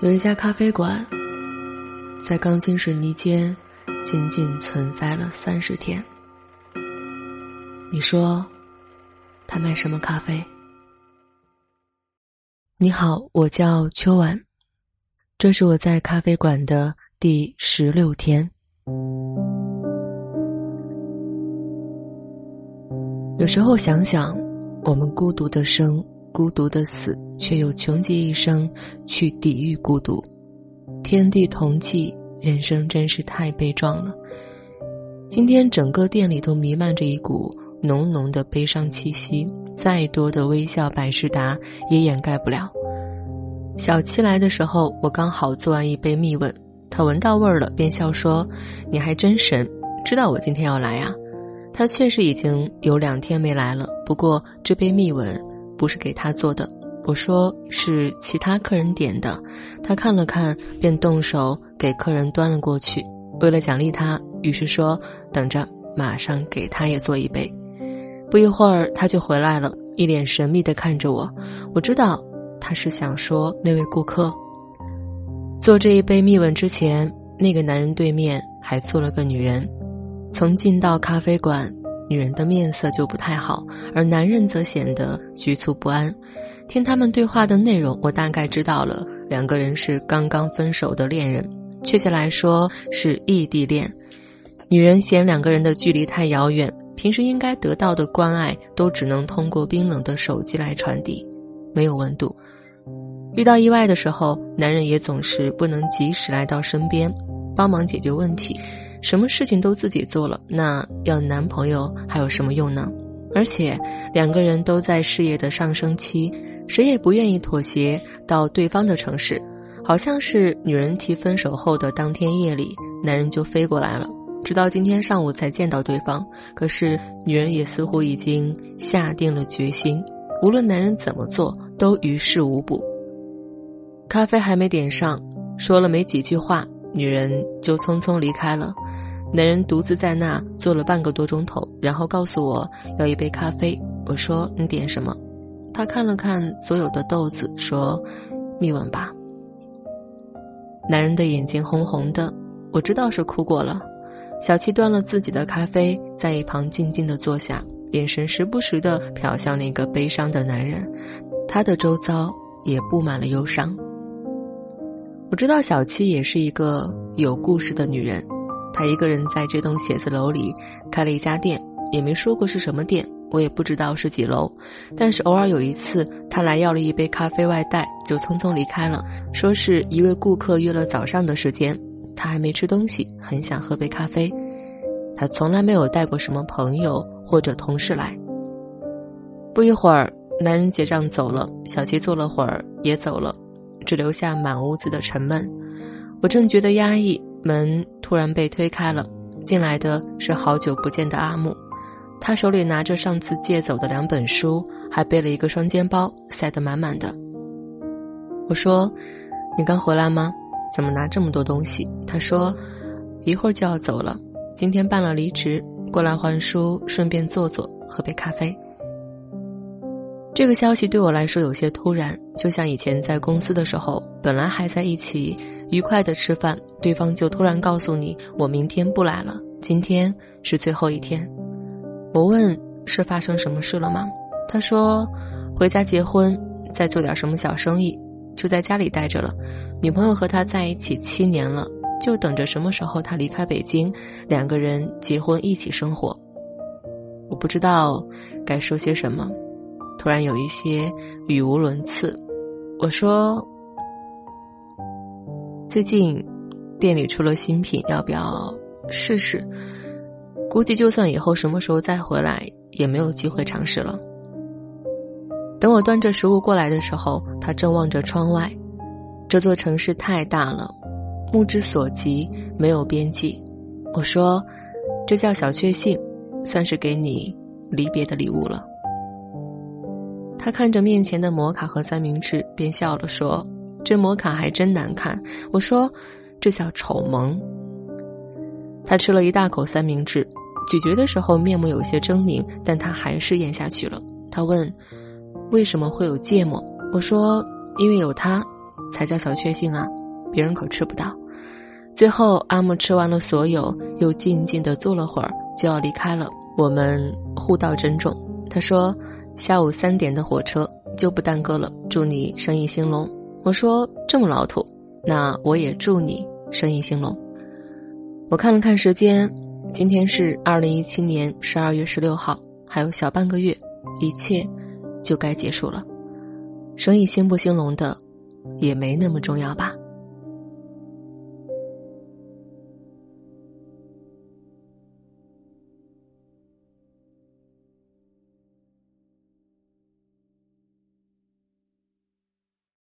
有一家咖啡馆，在钢筋水泥间仅仅存在了三十天。你说，他卖什么咖啡？你好，我叫秋晚，这是我在咖啡馆的第十六天。有时候想想，我们孤独的生。孤独的死，却又穷极一生去抵御孤独。天地同济，人生真是太悲壮了。今天整个店里都弥漫着一股浓浓的悲伤气息，再多的微笑百事达也掩盖不了。小七来的时候，我刚好做完一杯蜜吻，他闻到味儿了，便笑说：“你还真神，知道我今天要来啊。”他确实已经有两天没来了，不过这杯蜜吻。不是给他做的，我说是其他客人点的，他看了看，便动手给客人端了过去。为了奖励他，于是说：“等着，马上给他也做一杯。”不一会儿，他就回来了，一脸神秘地看着我。我知道他是想说那位顾客。做这一杯蜜吻之前，那个男人对面还坐了个女人。从进到咖啡馆。女人的面色就不太好，而男人则显得局促不安。听他们对话的内容，我大概知道了，两个人是刚刚分手的恋人，确切来说是异地恋。女人嫌两个人的距离太遥远，平时应该得到的关爱都只能通过冰冷的手机来传递，没有温度。遇到意外的时候，男人也总是不能及时来到身边，帮忙解决问题。什么事情都自己做了，那要男朋友还有什么用呢？而且两个人都在事业的上升期，谁也不愿意妥协到对方的城市。好像是女人提分手后的当天夜里，男人就飞过来了，直到今天上午才见到对方。可是女人也似乎已经下定了决心，无论男人怎么做，都于事无补。咖啡还没点上，说了没几句话，女人就匆匆离开了。男人独自在那坐了半个多钟头，然后告诉我要一杯咖啡。我说：“你点什么？”他看了看所有的豆子，说：“蜜吻吧。”男人的眼睛红红的，我知道是哭过了。小七端了自己的咖啡，在一旁静静的坐下，眼神时不时的瞟向那个悲伤的男人，他的周遭也布满了忧伤。我知道小七也是一个有故事的女人。她一个人在这栋写字楼里开了一家店，也没说过是什么店，我也不知道是几楼。但是偶尔有一次，他来要了一杯咖啡外带，就匆匆离开了，说是一位顾客约了早上的时间，他还没吃东西，很想喝杯咖啡。他从来没有带过什么朋友或者同事来。不一会儿，男人结账走了，小七坐了会儿也走了，只留下满屋子的沉闷。我正觉得压抑。门突然被推开了，进来的是好久不见的阿木，他手里拿着上次借走的两本书，还背了一个双肩包，塞得满满的。我说：“你刚回来吗？怎么拿这么多东西？”他说：“一会儿就要走了，今天办了离职，过来还书，顺便坐坐，喝杯咖啡。”这个消息对我来说有些突然，就像以前在公司的时候，本来还在一起。愉快的吃饭，对方就突然告诉你：“我明天不来了，今天是最后一天。”我问：“是发生什么事了吗？”他说：“回家结婚，再做点什么小生意，就在家里待着了。女朋友和他在一起七年了，就等着什么时候他离开北京，两个人结婚一起生活。”我不知道该说些什么，突然有一些语无伦次。我说。最近，店里出了新品，要不要试试？估计就算以后什么时候再回来，也没有机会尝试了。等我端着食物过来的时候，他正望着窗外。这座城市太大了，目之所及没有边际。我说：“这叫小确幸，算是给你离别的礼物了。”他看着面前的摩卡和三明治，便笑了，说。这摩卡还真难看，我说，这叫丑萌。他吃了一大口三明治，咀嚼的时候面目有些狰狞，但他还是咽下去了。他问：“为什么会有芥末？”我说：“因为有它，才叫小确幸啊，别人可吃不到。最后，阿木吃完了所有，又静静地坐了会儿，就要离开了。我们互道珍重。他说：“下午三点的火车就不耽搁了，祝你生意兴隆。”我说：“这么老土，那我也祝你生意兴隆。”我看了看时间，今天是二零一七年十二月十六号，还有小半个月，一切就该结束了。生意兴不兴隆的，也没那么重要吧。